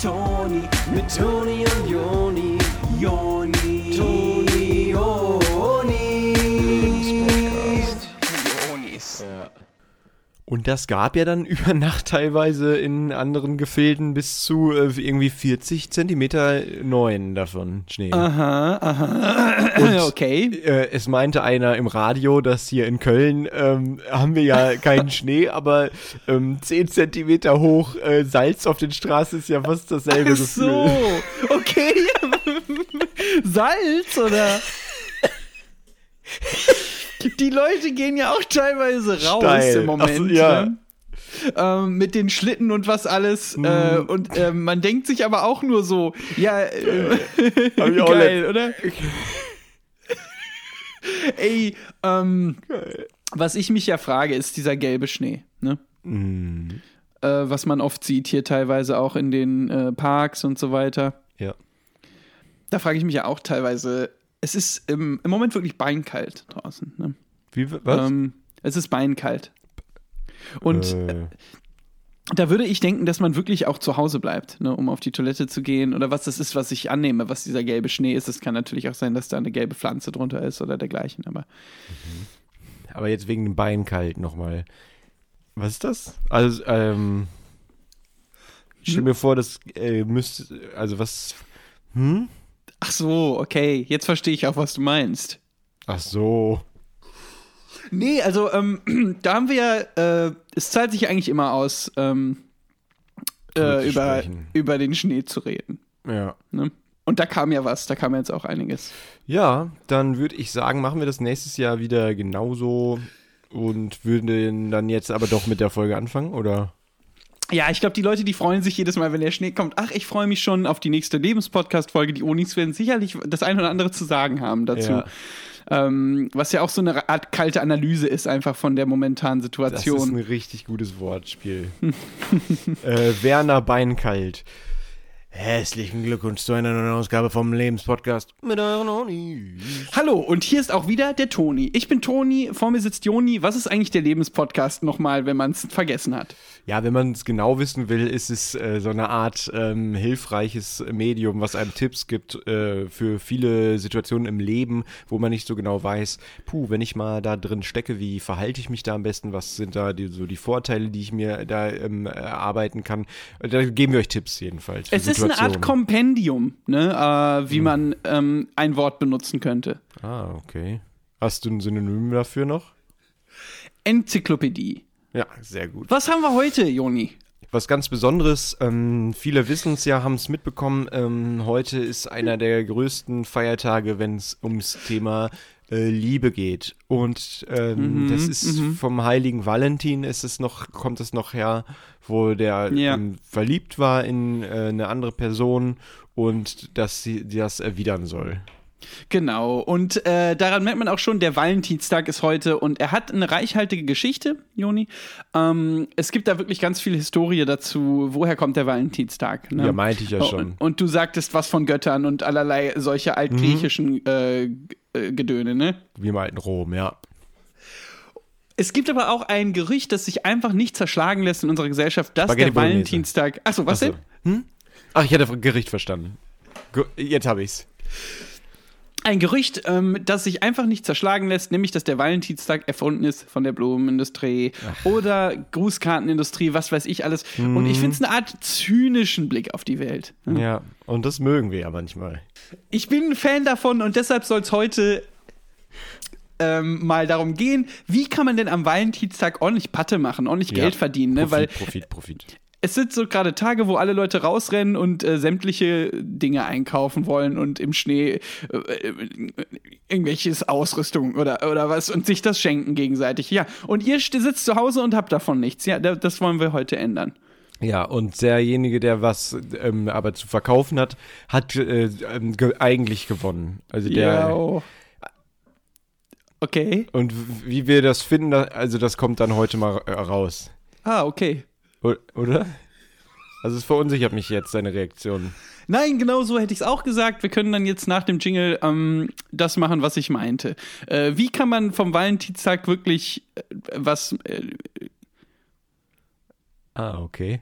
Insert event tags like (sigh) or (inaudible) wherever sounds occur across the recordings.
Toni, mit Toni und Joni. Joni, Und das gab ja dann (laughs) über Nacht teilweise in anderen Gefilden bis zu äh, irgendwie 40 Zentimeter neuen davon Schnee. Aha, aha. (laughs) okay. Äh, es meinte einer im Radio, dass hier in Köln ähm, haben wir ja (laughs) keinen Schnee, aber ähm, 10 Zentimeter hoch äh, Salz auf den Straßen ist ja fast dasselbe Ach so, Gefühl. okay. Salz oder? Die Leute gehen ja auch teilweise raus Steil. im Moment. So, ja. ne? ähm, mit den Schlitten und was alles. Äh, und ähm, man denkt sich aber auch nur so, ja, äh, (laughs) geil, oder? (laughs) Ey, ähm, was ich mich ja frage, ist dieser gelbe Schnee, ne? Mm, Äh, was man oft sieht, hier teilweise auch in den äh, Parks und so weiter. ja. Da frage ich mich ja auch teilweise, es ist im, im Moment wirklich beinkalt draußen. Ne? Wie, was? Ähm, es ist beinkalt. Und äh, da würde ich denken, dass man wirklich auch zu Hause bleibt, ne, um auf die Toilette zu gehen oder was das ist, was ich annehme, was dieser gelbe Schnee ist. Es kann natürlich auch sein, dass da eine gelbe Pflanze drunter ist oder dergleichen, aber aber jetzt wegen dem Bein kalt nochmal. Was ist das? Also, ähm. Ich stell mir vor, das äh, müsste. Also, was. Hm? Ach so, okay, jetzt verstehe ich auch, was du meinst. Ach so. Nee, also ähm, (clears throat) da haben wir ja, äh, es zahlt sich eigentlich immer aus, ähm, äh, über, sprechen. über den Schnee zu reden. Ja. Ne? Und da kam ja was, da kam jetzt auch einiges. Ja, dann würde ich sagen, machen wir das nächstes Jahr wieder genauso und würden dann jetzt aber doch mit der Folge anfangen, oder? Ja, ich glaube, die Leute, die freuen sich jedes Mal, wenn der Schnee kommt. Ach, ich freue mich schon auf die nächste Lebenspodcast-Folge. Die Unis werden sicherlich das eine oder andere zu sagen haben dazu. Ja. Ähm, was ja auch so eine Art kalte Analyse ist, einfach von der momentanen Das ist Situation. ein richtig gutes Wortspiel. (laughs) äh, Werner Beinkalt. Herzlichen Glückwunsch zu einer neuen Ausgabe vom Lebenspodcast mit euren Onis. Hallo, und hier ist auch wieder der Toni. Ich bin Toni, vor mir sitzt Joni. Was ist eigentlich der Lebenspodcast nochmal, wenn man es vergessen hat? Ja, wenn man es genau wissen will, ist es äh, so eine Art ähm, hilfreiches Medium, was einem Tipps gibt äh, für viele Situationen im Leben, wo man nicht so genau weiß, puh, wenn ich mal da drin stecke, wie verhalte ich mich da am besten, was sind da die, so die Vorteile, die ich mir da ähm, erarbeiten kann. Da geben wir euch Tipps jedenfalls. Es ist eine Art. Kompendium, ne, äh, wie man ähm, ein Wort benutzen könnte. Ah, okay. Hast du ein Synonym dafür noch? Enzyklopädie. Ja, sehr gut. Was haben wir heute, Joni? Was ganz Besonderes, ähm, viele wissen es ja, haben es mitbekommen, ähm, heute ist einer der größten Feiertage, wenn es ums Thema äh, Liebe geht. Und ähm, das ist vom heiligen Valentin ist es noch, kommt es noch her, wo der Ja. ähm, verliebt war in äh, eine andere Person und dass sie das erwidern soll. Genau, und äh, daran merkt man auch schon, der Valentinstag ist heute und er hat eine reichhaltige Geschichte, Joni. Ähm, es gibt da wirklich ganz viel Historie dazu, woher kommt der Valentinstag. Ne? Ja, meinte ich ja schon. Und, und du sagtest was von Göttern und allerlei solche altgriechischen äh, G- äh, Gedöne, ne? Wie im alten Rom, ja. Es gibt aber auch ein Gerücht, das sich einfach nicht zerschlagen lässt in unserer Gesellschaft, dass Spaghetti der Bolognese. Valentinstag. Achso, was Achso. denn? Hm? Ach, ich hatte Gericht verstanden. Jetzt habe ich's. Ein Gerücht, ähm, das sich einfach nicht zerschlagen lässt, nämlich, dass der Valentinstag erfunden ist von der Blumenindustrie oder Grußkartenindustrie, was weiß ich alles. Und ich finde es eine Art zynischen Blick auf die Welt. Ja, und das mögen wir ja manchmal. Ich bin ein Fan davon und deshalb soll es heute ähm, mal darum gehen, wie kann man denn am Valentinstag ordentlich Patte machen, ordentlich Ja. Geld verdienen, ne? Profit, Weil Profit, Profit. es sind so gerade Tage, wo alle Leute rausrennen und äh, sämtliche Dinge einkaufen wollen und im Schnee äh, äh, irgendwelches Ausrüstung oder, oder was und sich das schenken gegenseitig. Ja, und ihr sitzt zu Hause und habt davon nichts. Ja, da- das wollen wir heute ändern. Ja, und derjenige, der was ähm, aber zu verkaufen hat, hat äh, ähm, ge eigentlich gewonnen. Also der. Ja. oh. Okay. Und wie wir das finden, also das kommt dann heute mal äh, raus. Ah, okay. O oder? Also es verunsichert mich jetzt, seine Reaktion. Nein, genau so hätte ich es auch gesagt. Wir können dann jetzt nach dem Jingle ähm, das machen, was ich meinte. Äh, wie kann man vom Valentinstag wirklich äh, was. Äh, Ah, okay.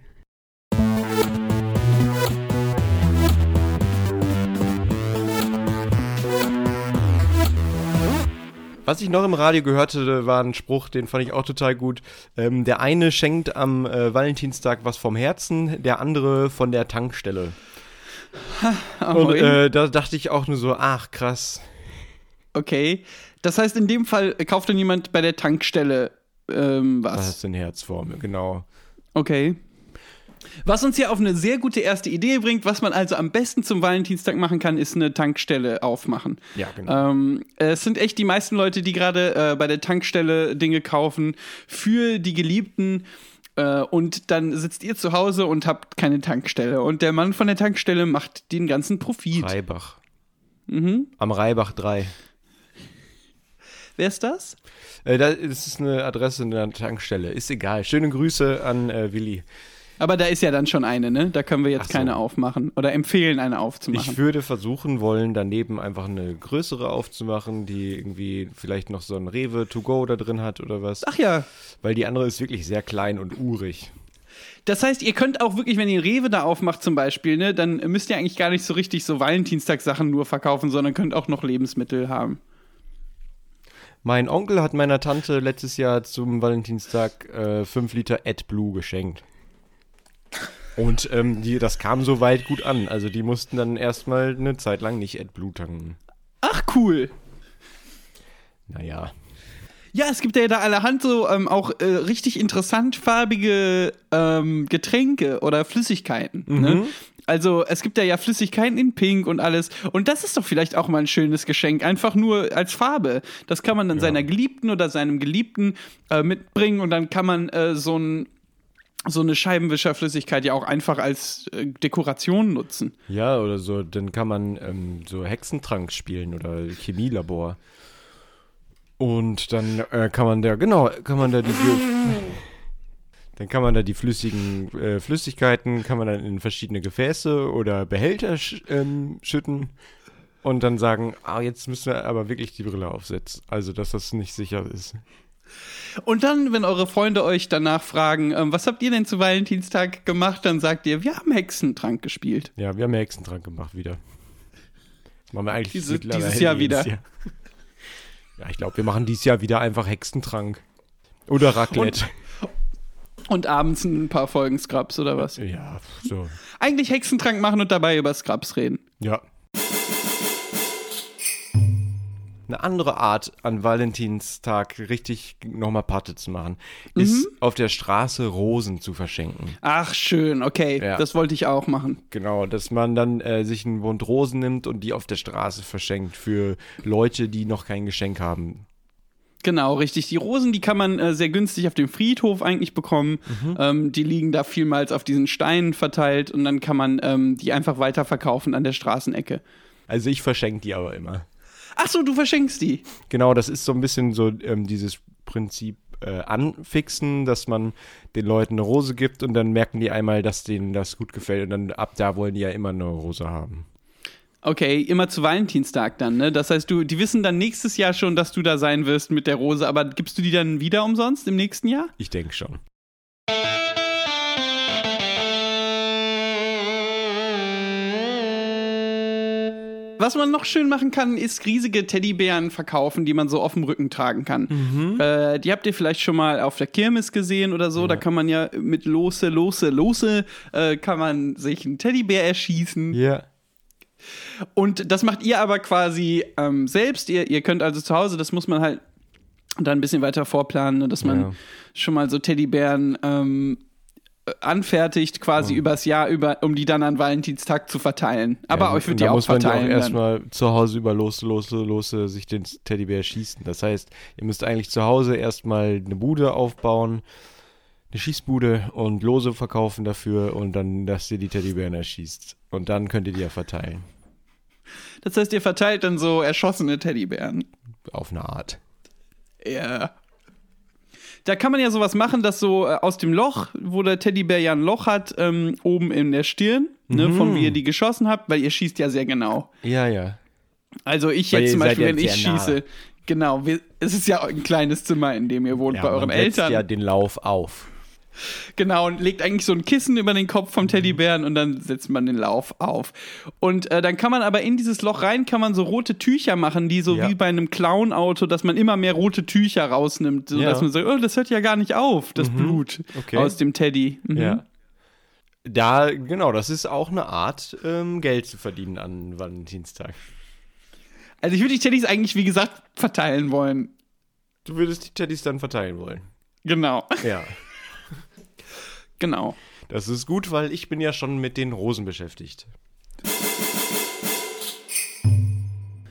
Was ich noch im Radio gehörte, war ein Spruch, den fand ich auch total gut. Ähm, der eine schenkt am äh, Valentinstag was vom Herzen, der andere von der Tankstelle. (laughs) Und äh, da dachte ich auch nur so, ach krass. okay. Das heißt, in dem Fall kauft dann jemand bei der Tankstelle ähm, was. Das ist eine Herzform, genau. Okay. Was uns hier auf eine sehr gute erste Idee bringt, was man also am besten zum Valentinstag machen kann, ist eine Tankstelle aufmachen. Ja, genau. Ähm, es sind echt die meisten Leute, die gerade äh, bei der Tankstelle Dinge kaufen für die Geliebten. Äh, und dann sitzt ihr zu Hause und habt keine Tankstelle. Und der Mann von der Tankstelle macht den ganzen Profit. Reibach. Mhm. Am Reibach 3. Wer ist das? Äh, da ist eine Adresse in der Tankstelle. Ist egal. Schöne Grüße an äh, Willi. Aber da ist ja dann schon eine, ne? Da können wir jetzt so. keine aufmachen. Oder empfehlen, eine aufzumachen. Ich würde versuchen wollen, daneben einfach eine größere aufzumachen, die irgendwie vielleicht noch so ein Rewe to go da drin hat oder was. Ach ja. Weil die andere ist wirklich sehr klein und urig. Das heißt, ihr könnt auch wirklich, wenn ihr Rewe da aufmacht zum Beispiel, ne, dann müsst ihr eigentlich gar nicht so richtig so Valentinstagssachen nur verkaufen, sondern könnt auch noch Lebensmittel haben. Mein Onkel hat meiner Tante letztes Jahr zum Valentinstag 5 Liter AdBlue geschenkt. Und ähm, die, das kam soweit gut an. Also die mussten dann erstmal eine Zeit lang nicht AdBlue tanken. Ach cool. Naja. Ja, es gibt ja da allerhand so ähm, auch äh, richtig interessant farbige ähm, Getränke oder Flüssigkeiten. Ne? Also es gibt ja ja Flüssigkeiten in Pink und alles. Und das ist doch vielleicht auch mal ein schönes Geschenk, einfach nur als Farbe. Das kann man dann seiner Geliebten oder seinem Geliebten äh, mitbringen und dann kann man äh, so ein so eine Scheibenwischerflüssigkeit ja auch einfach als äh, Dekoration nutzen. Ja, oder so, dann kann man ähm, so Hexentrank spielen oder Chemielabor. Und dann äh, kann man da, genau, kann man da die. (laughs) Dann kann man da die flüssigen äh, Flüssigkeiten, kann man dann in verschiedene Gefäße oder Behälter sch ähm, schütten und dann sagen, ah, jetzt müssen wir aber wirklich die Brille aufsetzen. Also, dass das nicht sicher ist. Und dann, wenn eure Freunde euch danach fragen, ähm, was habt ihr denn zu Valentinstag gemacht, dann sagt ihr, wir haben Hexentrank gespielt. Ja, wir haben Hexentrank gemacht wieder. Das machen wir eigentlich Diese- dieses Jahr wieder. Jahr. Ja, ich glaube, wir machen dieses Jahr wieder einfach Hexentrank. Oder Raclette. Und abends ein paar Folgen Scrubs oder was? ja, so. Eigentlich Hexentrank machen und dabei über Scrubs reden. Ja. Eine andere Art, an Valentinstag richtig nochmal Party zu machen, ist auf der Straße Rosen zu verschenken. Ach, schön, okay. Ja. Das wollte ich auch machen. Genau, dass man dann äh, sich einen Bund Rosen nimmt und die auf der Straße verschenkt für Leute, die noch kein Geschenk haben. Genau, richtig. Die Rosen, die kann man äh, sehr günstig auf dem Friedhof eigentlich bekommen. Ähm, die liegen da vielmals auf diesen Steinen verteilt und dann kann man ähm, die einfach weiterverkaufen an der Straßenecke. Also ich verschenke die aber immer. Ach so, du verschenkst die. Genau, das ist so ein bisschen so ähm, dieses Prinzip äh, anfixen, dass man den Leuten eine Rose gibt und dann merken die einmal, dass denen das gut gefällt und dann ab da wollen die ja immer eine Rose haben. Okay, immer zu Valentinstag dann, ne? Das heißt, du, die wissen dann nächstes Jahr schon, dass du da sein wirst mit der Rose, aber gibst du die dann wieder umsonst im nächsten Jahr? Ich denke schon. Was man noch schön machen kann, ist riesige Teddybären verkaufen, die man so auf dem Rücken tragen kann. Äh, die habt ihr vielleicht schon mal auf der Kirmes gesehen oder so. Da kann man ja mit Lose, Lose, Lose, äh, kann man sich einen Teddybär erschießen. Ja. Und das macht ihr aber quasi ähm, selbst. Ihr, ihr könnt also zu Hause, das muss man halt dann ein bisschen weiter vorplanen, ne, dass man Ja. schon mal so Teddybären ähm, äh, anfertigt, quasi übers Jahr über, um die dann an Valentinstag zu verteilen. Aber ja, euch wird und die da auch muss man ja auch verteilen. erstmal zu Hause über Lose, Lose, Lose sich den Teddybär schießen. Das heißt, ihr müsst eigentlich zu Hause erstmal eine Bude aufbauen, eine Schießbude und Lose verkaufen dafür und dann, dass ihr die Teddybären erschießt. Und dann könnt ihr die ja verteilen. Das heißt, ihr verteilt dann so erschossene Teddybären. Auf eine Art. Ja. Da kann man ja sowas machen, dass so äh, aus dem Loch, wo der Teddybär ja ein Loch hat, ähm, oben in der Stirn, ne, von wie ihr die geschossen habt, weil ihr schießt ja sehr genau. Ja, ja. Also ich Weil jetzt zum Beispiel, wenn ich schieße, genau, wir, es ist ja ein kleines Zimmer, in dem ihr wohnt ja bei euren man setzt Eltern. ja den Lauf auf. Genau, und legt eigentlich so ein Kissen über den Kopf vom Teddybären und dann setzt man den Lauf auf. Und äh, dann kann man aber in dieses Loch rein, kann man so rote Tücher machen, die so Ja. wie bei einem Clown-Auto, dass man immer mehr rote Tücher rausnimmt, so Ja. dass man sagt, oh, das hört ja gar nicht auf, das Blut Okay. aus dem Teddy. Mhm. Ja. Da, genau, das ist auch eine Art, ähm, Geld zu verdienen an Valentinstag. Also ich würde die Teddys eigentlich, wie gesagt, verteilen wollen. Du würdest die Teddys dann verteilen wollen. Genau, Ja. (laughs) genau. Das ist gut, weil ich bin ja schon mit den Rosen beschäftigt.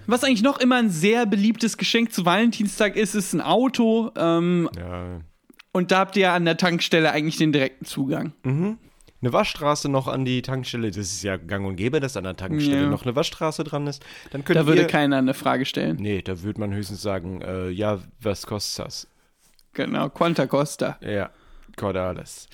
Was eigentlich noch immer ein sehr beliebtes Geschenk zu Valentinstag ist, ist ein Auto. Ähm, Ja. und da habt ihr an der Tankstelle eigentlich den direkten Zugang. Eine Waschstraße noch an die Tankstelle, das ist ja gang und gäbe, dass an der Tankstelle Ja. noch eine Waschstraße dran ist. Dann könnt Da würde ihr, keiner eine Frage stellen. Nee, da würde man höchstens sagen, äh, ja, was kostet das? Genau, Quanta Costa. Ja, Cordalis.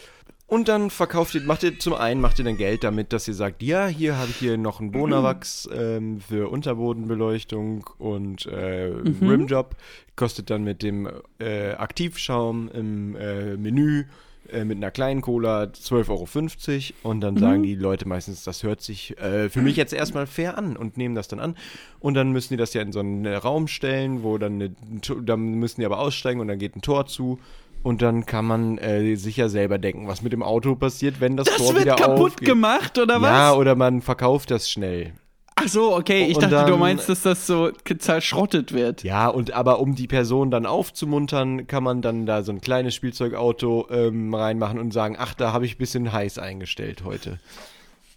Und dann verkauft ihr, macht ihr zum einen macht ihr dann Geld damit, dass ihr sagt, ja, hier habe ich hier noch einen Bonawachs (clears throat) ähm, für Unterbodenbeleuchtung und äh, Rimjob. Kostet dann mit dem äh, Aktivschaum im äh, Menü äh, mit einer kleinen Cola 12,50 Euro. Und dann sagen die Leute meistens, das hört sich äh, für mich jetzt erstmal fair an und nehmen das dann an. Und dann müssen die das ja in so einen äh, Raum stellen, wo dann, eine, dann müssen die aber aussteigen und dann geht ein Tor zu. Und dann kann man äh, sich ja selber denken, was mit dem Auto passiert, wenn das, Das Tor wird wieder kaputt aufgeht. gemacht, oder was? Ja, oder man verkauft das schnell. Ach so, okay. Ich Und dachte, du dann- meinst, dass das so zerschrottet wird. Ja, und aber um die Person dann aufzumuntern, kann man dann da so ein kleines Spielzeugauto ähm, reinmachen und sagen, ach, da habe ich ein bisschen heiß eingestellt heute.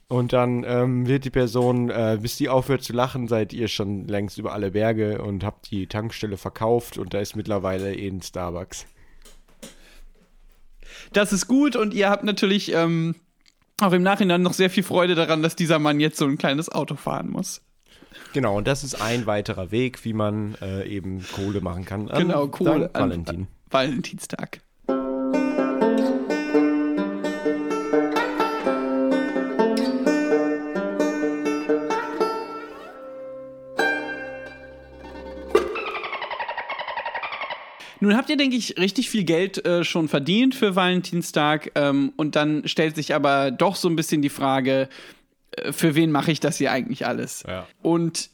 Und dann ähm, wird die Person, äh, bis die aufhört zu lachen, seid ihr schon längst über alle Berge und habt die Tankstelle verkauft und da ist mittlerweile eh ein Starbucks. Das ist gut und ihr habt natürlich ähm, auch im Nachhinein noch sehr viel Freude daran, dass dieser Mann jetzt so ein kleines Auto fahren muss. Genau, und das ist ein weiterer Weg, wie man äh, eben Kohle machen kann. An Genau, Kohle. Valentin. Valentinstag. Nun habt ihr, denke ich, richtig viel Geld äh, schon verdient für Valentinstag. Ähm, und dann stellt sich aber doch so ein bisschen die Frage, äh, für wen mache ich das hier eigentlich alles? Ja. Und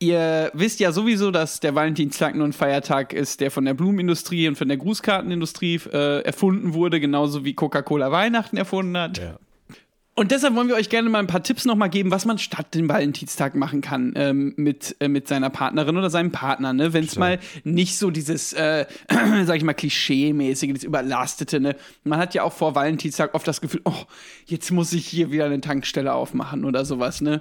ihr wisst ja sowieso, dass der Valentinstag nur ein Feiertag ist, der von der Blumenindustrie und von der Grußkartenindustrie äh, erfunden wurde, genauso wie Coca-Cola Weihnachten erfunden hat. Ja. Und deshalb wollen wir euch gerne mal ein paar Tipps nochmal geben, was man statt dem Valentinstag machen kann ähm, mit, äh, mit seiner Partnerin oder seinem Partner, ne? Wenn es mal nicht so dieses, äh, (clears throat) sag ich mal, Klischee-mäßige, das Überlastete, ne? Man hat ja auch vor Valentinstag oft das Gefühl, oh, jetzt muss ich hier wieder eine Tankstelle aufmachen oder sowas, ne?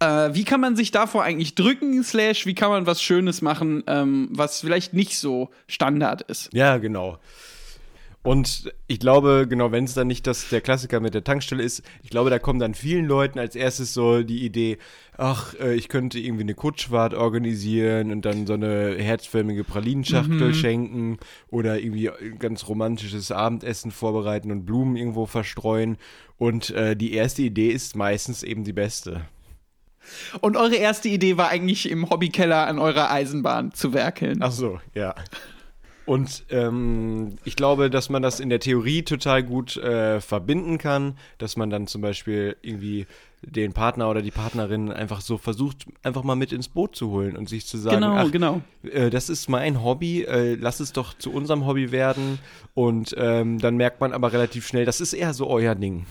Äh, wie kann man sich davor eigentlich drücken, slash, wie kann man was Schönes machen, ähm, was vielleicht nicht so Standard ist? Ja, genau. Und ich glaube, genau, wenn es dann nicht das, der Klassiker mit der Tankstelle ist, ich glaube, da kommt dann vielen Leuten als erstes so die Idee, ach, äh, ich könnte irgendwie eine Kutschfahrt organisieren und dann so eine herzförmige Pralinschachtel schenken oder irgendwie ein ganz romantisches Abendessen vorbereiten und Blumen irgendwo verstreuen. Und äh, die erste Idee ist meistens eben die beste. Und eure erste Idee war eigentlich im Hobbykeller an eurer Eisenbahn zu werkeln. Ach so, ja. Und ähm, ich glaube, dass man das in der Theorie total gut äh, verbinden kann, dass man dann zum Beispiel irgendwie den Partner oder die Partnerin einfach so versucht, einfach mal mit ins Boot zu holen und sich zu sagen, Genau, ach, genau. äh, das ist mein Hobby, äh, lass es doch zu unserem Hobby werden. Und ähm, dann merkt man aber relativ schnell, das ist eher so euer Ding.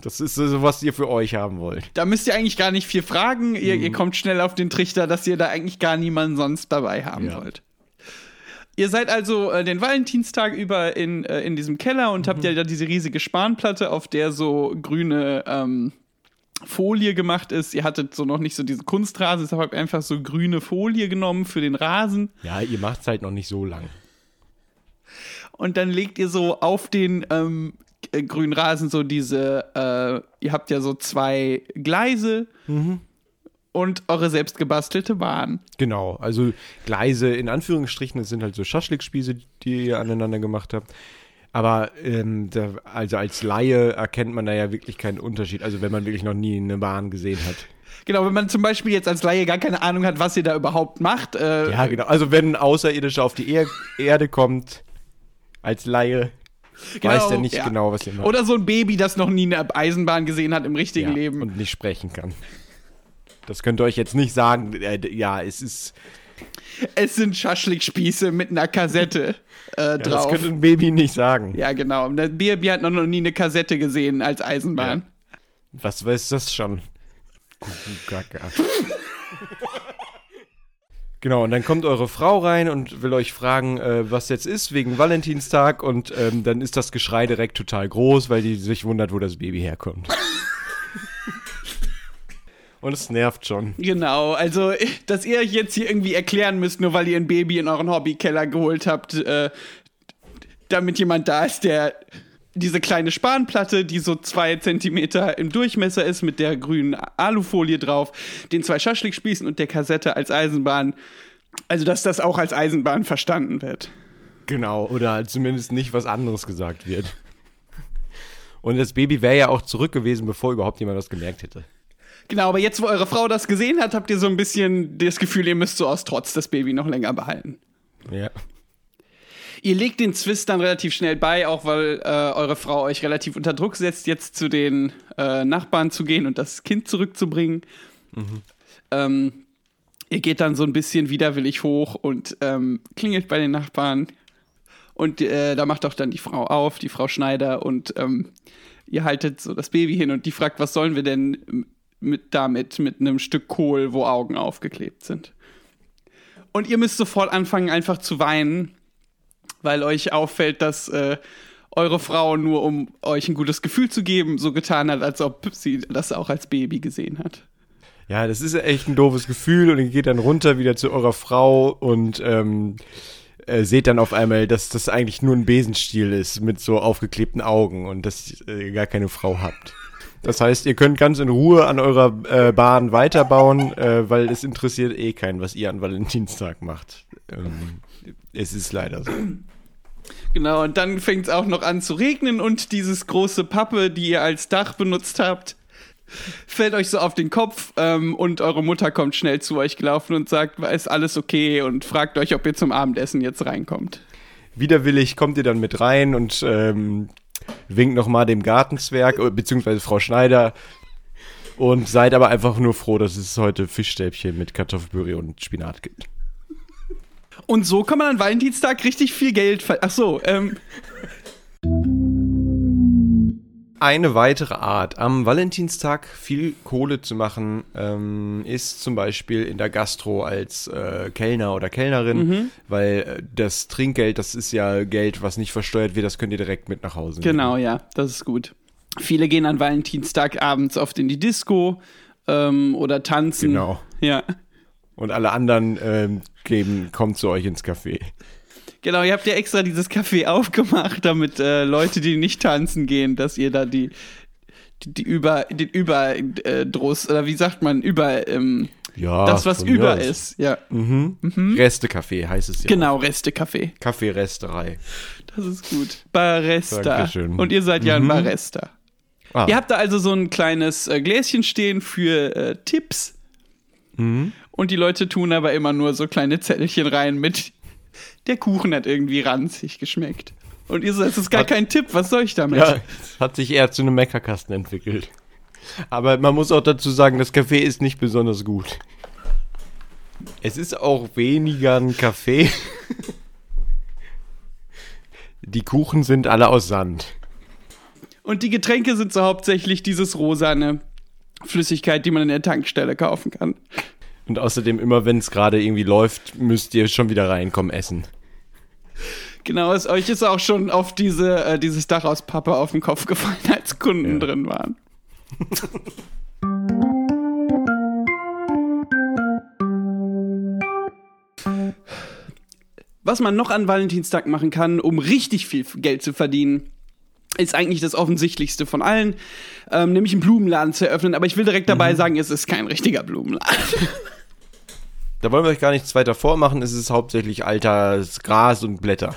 Das ist so, was ihr für euch haben wollt. Da müsst ihr eigentlich gar nicht viel fragen. Ihr, Mhm. ihr kommt schnell auf den Trichter, dass ihr da eigentlich gar niemanden sonst dabei haben Ja. wollt. Ihr seid also äh, den Valentinstag über in, äh, in diesem Keller und Mhm. habt ja da diese riesige Spanplatte, auf der so grüne ähm, Folie gemacht ist. Ihr hattet so noch nicht so diesen Kunstrasen, deshalb habt ihr einfach so grüne Folie genommen für den Rasen. Ja, ihr macht es halt noch nicht so lang. Und dann legt ihr so auf den ähm, äh, grünen Rasen so diese, äh, ihr habt ja so zwei Gleise Mhm. Und eure selbst gebastelte Bahn. Genau, also Gleise in Anführungsstrichen, das sind halt so Schaschlikspieße, die ihr aneinander gemacht habt. Aber ähm, da, also als Laie erkennt man da ja wirklich keinen Unterschied. Also wenn man wirklich noch nie eine Bahn gesehen hat. Genau, wenn man zum Beispiel jetzt als Laie gar keine Ahnung hat, was ihr da überhaupt macht. Äh, Ja, genau. Also wenn ein Außerirdischer auf die er Erde kommt, als Laie, weiß der nicht ja. genau, was ihr macht. Oder so ein Baby, das noch nie eine Eisenbahn gesehen hat im richtigen ja, Leben. Und nicht sprechen kann. Das könnt ihr euch jetzt nicht sagen. Äh, ja, es ist. Es sind Schaschlikspieße mit einer Kassette äh, (laughs) Ja, das drauf. könnte ein Baby nicht sagen. Ja, genau. Das Baby hat noch nie eine Kassette gesehen als Eisenbahn. Was weiß das schon? Kuckuckacka. (laughs) Genau, und dann kommt eure Frau rein und will euch fragen, äh, was jetzt ist, wegen Valentinstag. Und ähm, dann ist das Geschrei direkt total groß, weil die sich wundert, wo das Baby herkommt. (laughs) und es nervt schon. Genau, also, dass ihr euch jetzt hier irgendwie erklären müsst, nur weil ihr ein Baby in euren Hobbykeller geholt habt, äh, damit jemand da ist, der diese kleine Spanplatte, die so zwei Zentimeter im Durchmesser ist, mit der grünen Alufolie drauf, den zwei Schaschlikspießen und der Kassette als Eisenbahn. Also, dass das auch als Eisenbahn verstanden wird. Genau, oder halt zumindest nicht was anderes gesagt wird. Und das Baby wäre ja auch zurück gewesen, bevor überhaupt jemand das gemerkt hätte. Genau, aber jetzt, wo eure Frau das gesehen hat, habt ihr so ein bisschen das Gefühl, ihr müsst so aus Trotz das Baby noch länger behalten. Ja. Ihr legt den Zwist dann relativ schnell bei, auch weil äh, eure Frau euch relativ unter Druck setzt, jetzt zu den äh, Nachbarn zu gehen und das Kind zurückzubringen. Ähm, ihr geht dann so ein bisschen widerwillig hoch und ähm, klingelt bei den Nachbarn. Und äh, da macht auch dann die Frau auf, die Frau Schneider, und ähm, ihr haltet so das Baby hin und die fragt, was sollen wir denn mit damit, mit einem Stück Kohl, wo Augen aufgeklebt sind. Und ihr müsst sofort anfangen, einfach zu weinen, weil euch auffällt, dass äh, eure Frau nur, um euch ein gutes Gefühl zu geben, so getan hat, als ob sie das auch als Baby gesehen hat. Ja, das ist echt ein doofes Gefühl und ihr geht dann runter wieder zu eurer Frau und ähm, äh, seht dann auf einmal, dass das eigentlich nur ein Besenstiel ist mit so aufgeklebten Augen und dass ihr gar keine Frau habt. Das heißt, ihr könnt ganz in Ruhe an eurer äh, Bahn weiterbauen, äh, weil es interessiert eh keinen, was ihr an Valentinstag macht. Ähm, es ist leider so. Genau, und dann fängt es auch noch an zu regnen und dieses große Pappe, die ihr als Dach benutzt habt, fällt euch so auf den Kopf ähm, und eure Mutter kommt schnell zu euch gelaufen und sagt, ist alles okay und fragt euch, ob ihr zum Abendessen jetzt reinkommt. Widerwillig kommt ihr dann mit rein und ähm, winkt nochmal dem Gartenzwerg, äh, beziehungsweise Frau Schneider. Und seid aber einfach nur froh, dass es heute Fischstäbchen mit Kartoffelpüree und Spinat gibt. Und so kann man an Valentinstag richtig viel Geld ver Ach so, ähm, Eine weitere Art, am Valentinstag viel Kohle zu machen, ähm, ist zum Beispiel in der Gastro als äh, Kellner oder Kellnerin, weil äh, das Trinkgeld, das ist ja Geld, was nicht versteuert wird, das könnt ihr direkt mit nach Hause nehmen. Genau, ja, das ist gut. Viele gehen an Valentinstag abends oft in die Disco ähm, oder tanzen. Genau. Ja. Und alle anderen ähm, geben, kommt zu euch ins Café. Genau, ihr habt ja extra dieses Café aufgemacht, damit äh, Leute, die nicht tanzen gehen, dass ihr da die, die, die über, den Überdruss, oder wie sagt man, über, ähm, Ja, das, was über aus. ist. Ja, Reste-Café heißt es ja. genau, Reste-Café. Kaffeeresterei. Das ist gut. Baresta. Dankeschön. Und ihr seid ja ein Baresta. Ah, Ihr habt da also so ein kleines äh, Gläschen stehen für äh, Tipps. Und die Leute tun aber immer nur so kleine Zettelchen rein mit der Kuchen hat irgendwie ranzig geschmeckt. Und ihr sagt, das ist gar Hat- kein Tipp, was soll ich damit? ja, hat sich eher zu einem Meckerkasten entwickelt. Aber man muss auch dazu sagen, das Café ist nicht besonders gut. Es ist auch weniger ein Kaffee. Die Kuchen sind alle aus Sand. Und die Getränke sind so hauptsächlich dieses rosane Flüssigkeit, die man in der Tankstelle kaufen kann. Und außerdem, immer wenn es gerade irgendwie läuft, müsst ihr schon wieder reinkommen essen. Genau, es, euch ist auch schon auf diese, äh, dieses Dach aus Pappe auf den Kopf gefallen, als Kunden Ja. drin waren. Was man noch an Valentinstag machen kann, um richtig viel Geld zu verdienen, ist eigentlich das Offensichtlichste von allen, ähm, nämlich einen Blumenladen zu eröffnen. Aber ich will direkt dabei sagen, es ist kein richtiger Blumenladen. (laughs) Da wollen wir euch gar nichts weiter vormachen. Es ist hauptsächlich altes Gras und Blätter.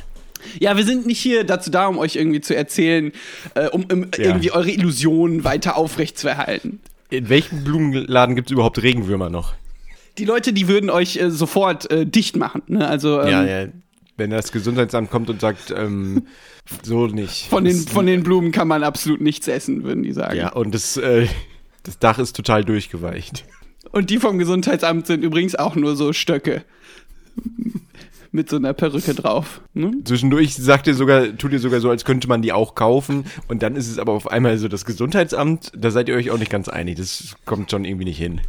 Ja, wir sind nicht hier dazu da, um euch irgendwie zu erzählen, äh, um, um Ja. irgendwie eure Illusionen weiter aufrechtzuerhalten. In welchem Blumenladen gibt es überhaupt Regenwürmer noch? Die Leute, die würden euch äh, sofort äh, dicht machen. Ne? Also, ähm, ja, ja. Wenn das Gesundheitsamt kommt und sagt, ähm, so nicht. Von den, von den Blumen kann man absolut nichts essen, würden die sagen. Ja, und das, äh, das Dach ist total durchgeweicht. Und die vom Gesundheitsamt sind übrigens auch nur so Stöcke. Mit so einer Perücke drauf. Ne? Zwischendurch sagt ihr sogar, tut ihr sogar so, als könnte man die auch kaufen. Und dann ist es aber auf einmal so das Gesundheitsamt, da seid ihr euch auch nicht ganz einig. Das kommt schon irgendwie nicht hin.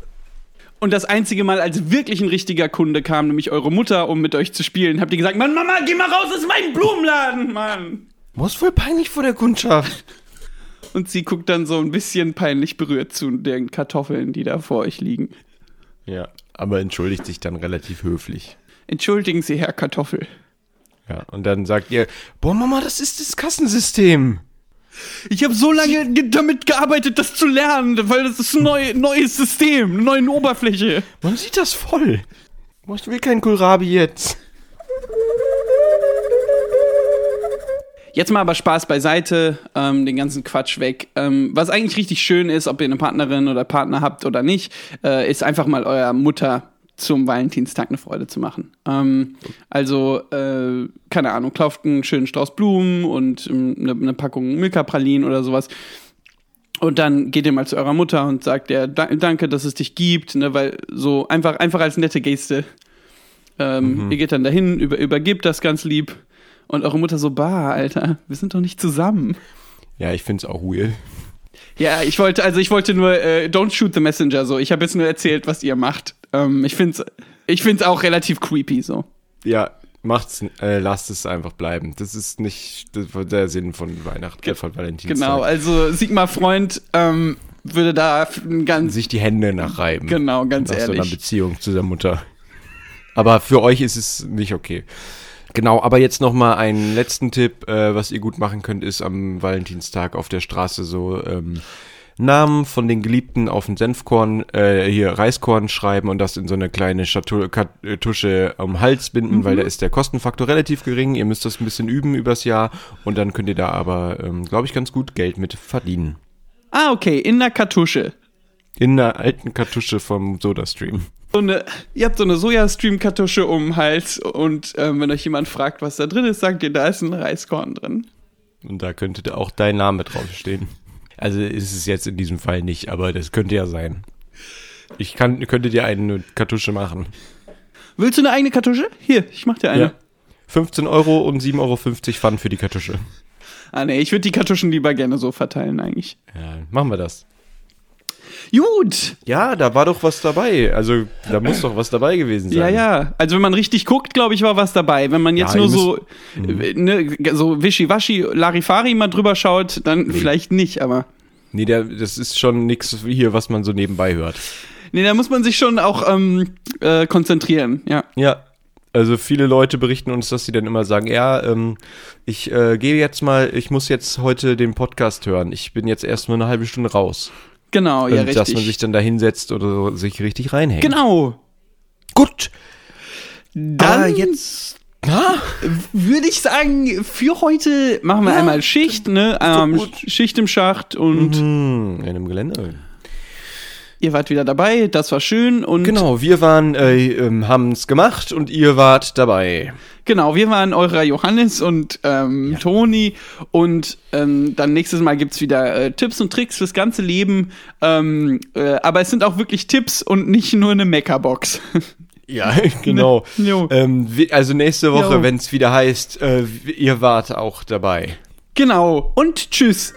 Und das einzige Mal, als wirklich ein richtiger Kunde kam, nämlich eure Mutter, um mit euch zu spielen, habt ihr gesagt, Mann, Mama, geh mal raus aus meinem Blumenladen, Mann. Was voll peinlich vor der Kundschaft. Und sie guckt dann so ein bisschen peinlich berührt zu den Kartoffeln, die da vor euch liegen. Ja, aber entschuldigt sich dann relativ höflich. Entschuldigen Sie, Herr Kartoffel. Ja, und dann sagt ihr, boah Mama, das ist das Kassensystem. Ich habe so lange ge damit gearbeitet, das zu lernen, weil das ist ein neu, neues System, eine neue Oberfläche. Man sieht das voll. Ich will keinen Kohlrabi jetzt. Jetzt mal aber Spaß beiseite, ähm, den ganzen Quatsch weg. Ähm, was eigentlich richtig schön ist, ob ihr eine Partnerin oder Partner habt oder nicht, äh, ist einfach mal eurer Mutter zum Valentinstag eine Freude zu machen. Ähm, also, äh, keine Ahnung, kauft einen schönen Strauß Blumen und ähm, eine, eine Packung Milka-Pralinen oder sowas. Und dann geht ihr mal zu eurer Mutter und sagt ihr, "Da- danke, dass es dich gibt, ne, weil so einfach, einfach als nette Geste. Ähm, Ihr geht dann dahin, über, übergibt das ganz lieb. Und eure Mutter so, bah, Alter, wir sind doch nicht zusammen. Ja, ich find's auch weird. Ja, ich wollte, also ich wollte nur, äh, don't shoot the messenger so. Ich habe jetzt nur erzählt, was ihr macht. Ähm, ich find's, ich find's auch relativ creepy so. Ja, macht's, äh, lasst es einfach bleiben. Das ist nicht das der Sinn von Weihnachten, äh, von Valentinstag. Genau, also Sigmar Freund ähm, würde da ganz, Sich die Hände nachreiben. genau, ganz nach so einer ehrlich. Beziehung zu der Mutter. Aber für euch ist es nicht okay. Genau, aber jetzt noch mal einen letzten Tipp, äh, was ihr gut machen könnt, ist am Valentinstag auf der Straße so ähm, Namen von den Geliebten auf den Senfkorn, äh, hier Reiskorn schreiben und das in so eine kleine Schatu Kartusche am Hals binden, weil da ist der Kostenfaktor relativ gering. Ihr müsst das ein bisschen üben übers Jahr und dann könnt ihr da aber, ähm, glaube ich, ganz gut Geld mit verdienen. Ah, okay, in der Kartusche. In einer alten Kartusche vom SodaStream. So eine, ihr habt so eine Sojastream-Kartusche um den Hals und ähm, wenn euch jemand fragt, was da drin ist, sagt ihr, da ist ein Reiskorn drin. Und da könnte auch dein Name draufstehen. Also ist es jetzt in diesem Fall nicht, aber das könnte ja sein. Ich kann, könnte dir eine Kartusche machen. Willst du eine eigene Kartusche? Hier, ich mach dir eine. Ja. 15 Euro und 7,50 Euro Pfand für die Kartusche. Ah, nee, ich würde die Kartuschen lieber gerne so verteilen eigentlich. Ja, machen wir das. Gut. Ja, da war doch was dabei. Also, da muss doch was dabei gewesen sein. Ja, ja. Also wenn man richtig guckt, glaube ich, war was dabei. Wenn man jetzt Ja, nur so, äh, ne, so wischiwaschi, Larifari mal drüber schaut, dann vielleicht nicht, aber. Nee, der, das ist schon nichts hier, was man so nebenbei hört. Nee, da muss man sich schon auch ähm, äh, konzentrieren, ja. Ja. Also viele Leute berichten uns, dass sie dann immer sagen, ja, ähm, ich äh, gehe jetzt mal, ich muss jetzt heute den Podcast hören. Ich bin jetzt erst mal eine halbe Stunde raus. Genau, ja, und dass man richtig. sich dann da hinsetzt oder sich richtig reinhängt. Genau. Gut. Dann Ah, jetzt. Würde ich sagen, für heute machen wir einmal Schicht, ne? Ähm. Schicht im Schacht und hm, in einem Gelände. Ihr wart wieder dabei, das war schön und Genau, wir waren, äh, ähm, haben es gemacht und ihr wart dabei. Genau, wir waren eurer Johannes und ähm, Toni und ähm, dann nächstes Mal gibt's wieder äh, Tipps und Tricks fürs ganze Leben. Ähm, äh, aber es sind auch wirklich Tipps und nicht nur eine Meckerbox. (laughs) Ja, (laughs) genau. Jo. Ähm, also nächste Woche, wenn es wieder heißt, äh, ihr wart auch dabei. genau. Und tschüss.